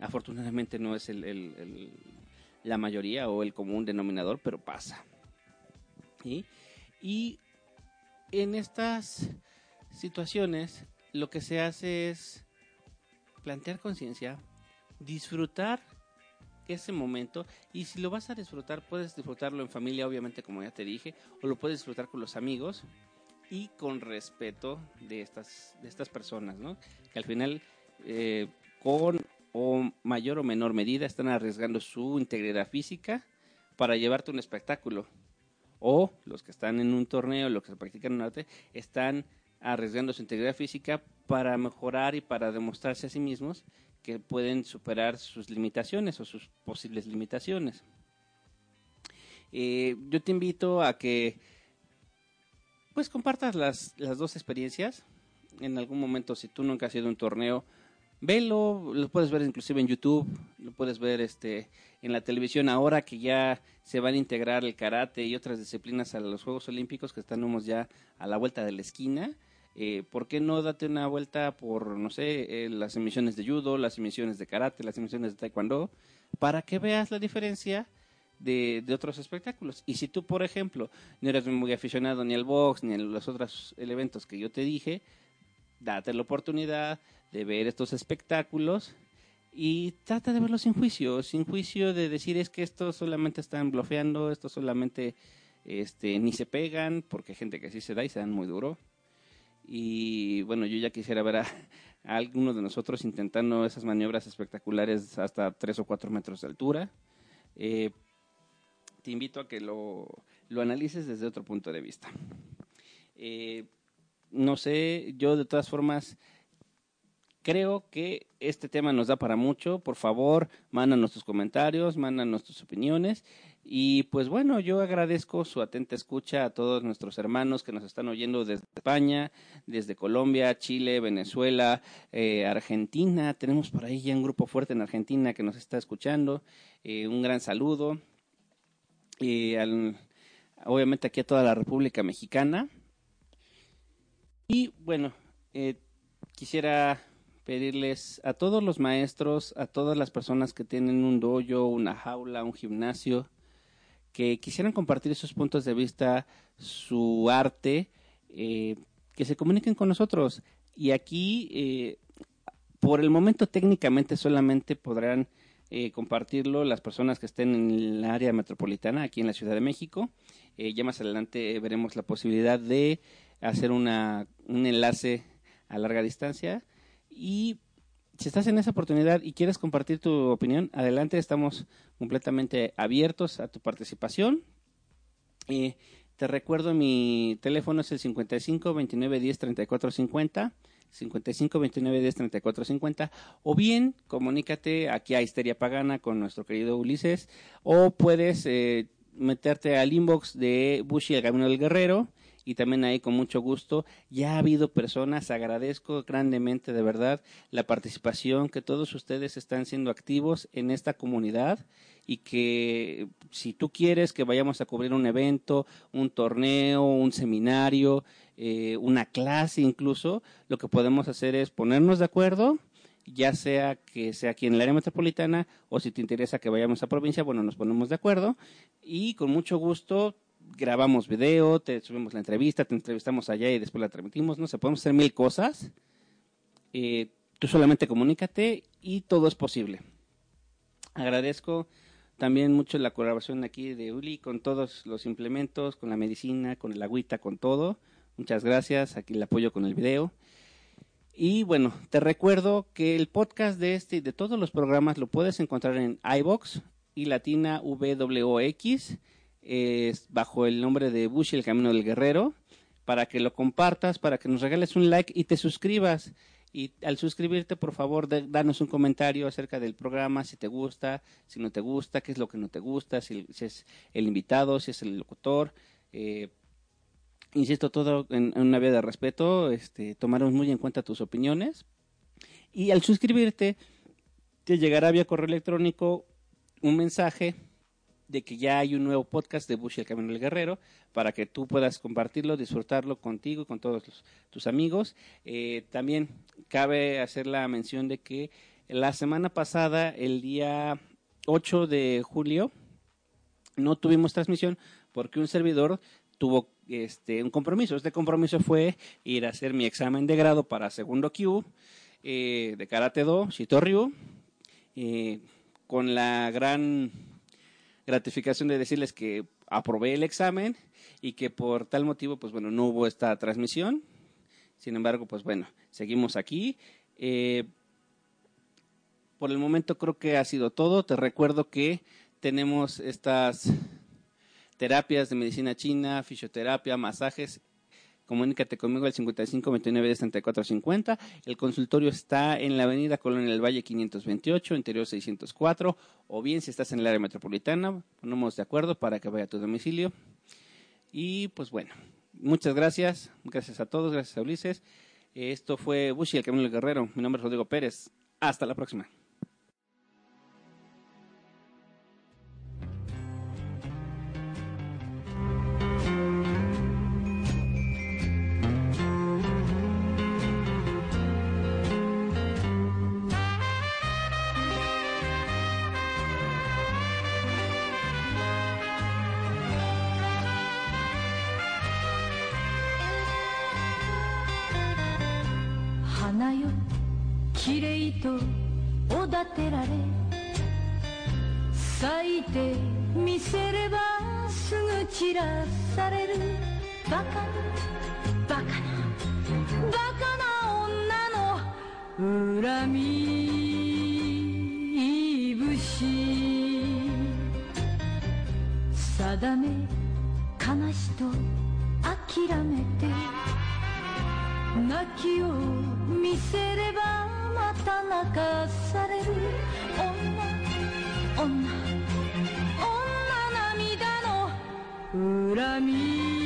S1: Afortunadamente no es el, la mayoría o el común denominador, pero pasa. Y en estas situaciones lo que se hace es plantear conciencia, disfrutar ese momento y si lo vas a disfrutar puedes disfrutarlo en familia obviamente como ya te dije o lo puedes disfrutar con los amigos y con respeto de estas de estas personas ¿no? que al final eh, con o mayor o menor medida están arriesgando su integridad física para llevarte un espectáculo o los que están en un torneo, los que practican un arte, están arriesgando su integridad física para mejorar y para demostrarse a sí mismos que pueden superar sus limitaciones o sus posibles limitaciones. Eh, yo te invito a que pues compartas las, las dos experiencias. En algún momento, si tú nunca has ido a un torneo, velo, lo puedes ver inclusive en YouTube, lo puedes ver este en la televisión ahora que ya se van a integrar el karate y otras disciplinas a los Juegos Olímpicos que estamos ya a la vuelta de la esquina. Eh, ¿Por qué no date una vuelta por, no sé, eh, las emisiones de judo, las emisiones de karate, las emisiones de taekwondo, para que veas la diferencia de, otros espectáculos? Y si tú, por ejemplo, no eres muy aficionado ni al box ni a los otros eventos que yo te dije, date la oportunidad de ver estos espectáculos y trata de verlos sin juicio, sin juicio de decir es que estos solamente están bloqueando, estos solamente este, ni se pegan, porque hay gente que sí se da y se dan muy duro. Y bueno, yo ya quisiera ver a, algunos de nosotros intentando esas maniobras espectaculares hasta 3 o 4 metros de altura. Eh, te invito a que lo, lo, analices desde otro punto de vista. Eh, no sé, yo de todas formas creo que este tema nos da para mucho. Por favor, mándanos tus comentarios, mándanos tus opiniones. Y pues bueno, yo agradezco su atenta escucha a todos nuestros hermanos que nos están oyendo desde España, desde Colombia, Chile, Venezuela, eh, Argentina. Tenemos por ahí ya un grupo fuerte en Argentina que nos está escuchando. Eh, un gran saludo. Y obviamente aquí a toda la República Mexicana. Y bueno, eh, quisiera pedirles a todos los maestros, a todas las personas que tienen un dojo, una jaula, un gimnasio, que quisieran compartir sus puntos de vista, su arte, eh, que se comuniquen con nosotros. Y aquí, eh, por el momento técnicamente solamente podrán eh, compartirlo las personas que estén en el área metropolitana, aquí en la Ciudad de México. ya más adelante veremos la posibilidad de hacer una, un enlace a larga distancia. Y si estás en esa oportunidad y quieres compartir tu opinión, adelante, estamos completamente abiertos a tu participación. Eh, te recuerdo, mi teléfono es el 55 29 10 34 50. 55 29 10 34 50 o bien comunícate aquí a Histeria Pagana con nuestro querido Ulises o puedes eh, meterte al inbox de Bushi el Camino del Guerrero y también ahí con mucho gusto. Ya ha habido personas, agradezco grandemente de verdad la participación, que todos ustedes están siendo activos en esta comunidad y que si tú quieres que vayamos a cubrir un evento, un torneo, un seminario, eh, una clase incluso, lo que podemos hacer es ponernos de acuerdo ya sea que sea aquí en el área metropolitana o si te interesa que vayamos a provincia, bueno, nos ponemos de acuerdo y con mucho gusto grabamos video, te subimos la entrevista, te entrevistamos allá y después la transmitimos, no sé, podemos hacer mil cosas. Eh, tú solamente comunícate y todo es posible. Agradezco también mucho la colaboración aquí de Uli con todos los implementos, con la medicina, con el agüita, con todo. Muchas gracias, aquí el apoyo con el video. Y bueno, te recuerdo que el podcast de este y de todos los programas lo puedes encontrar en iBox y Latina WOX bajo el nombre de Bush el Camino del Guerrero, para que lo compartas, para que nos regales un like y te suscribas. Y al suscribirte, por favor, danos un comentario acerca del programa, si te gusta, si no te gusta, qué es lo que no te gusta, si, es el invitado, si es el locutor. Eh, insisto, todo en, una vía de respeto, este, tomaremos muy en cuenta tus opiniones. Y al suscribirte, te llegará vía correo electrónico un mensaje de que ya hay un nuevo podcast de Bush y el Camino del Guerrero para que tú puedas compartirlo, disfrutarlo contigo y con todos tus amigos. Eh, también cabe hacer la mención de que la semana pasada, el día 8 de julio, no tuvimos transmisión porque un servidor tuvo este un compromiso. Este compromiso fue ir a hacer mi examen de grado para segundo Q eh, de Karate Do, Shito Ryu, eh, con la gran gratificación de decirles que aprobé el examen y que por tal motivo, pues bueno, no hubo esta transmisión. Sin embargo, pues bueno, seguimos aquí. Eh, por el momento creo que ha sido todo. Te recuerdo que tenemos estas terapias de medicina china, fisioterapia, masajes Comunícate conmigo al 55 29 34 50. El consultorio está en la avenida Colonia del Valle 528, interior 604. O bien, si estás en el área metropolitana, ponemos de acuerdo para que vaya a tu domicilio. Y pues bueno, muchas gracias. Gracias a todos. Gracias a Ulises. Esto fue Bushi, el Camino del Guerrero. Mi nombre es Rodrigo Pérez. Hasta la próxima.
S3: てられ咲いてみせればすぐ散らされるバカなバカなバカな女の恨み節。定め悲しと諦めて。泣きを見せればた泣かされる女女女涙の恨み。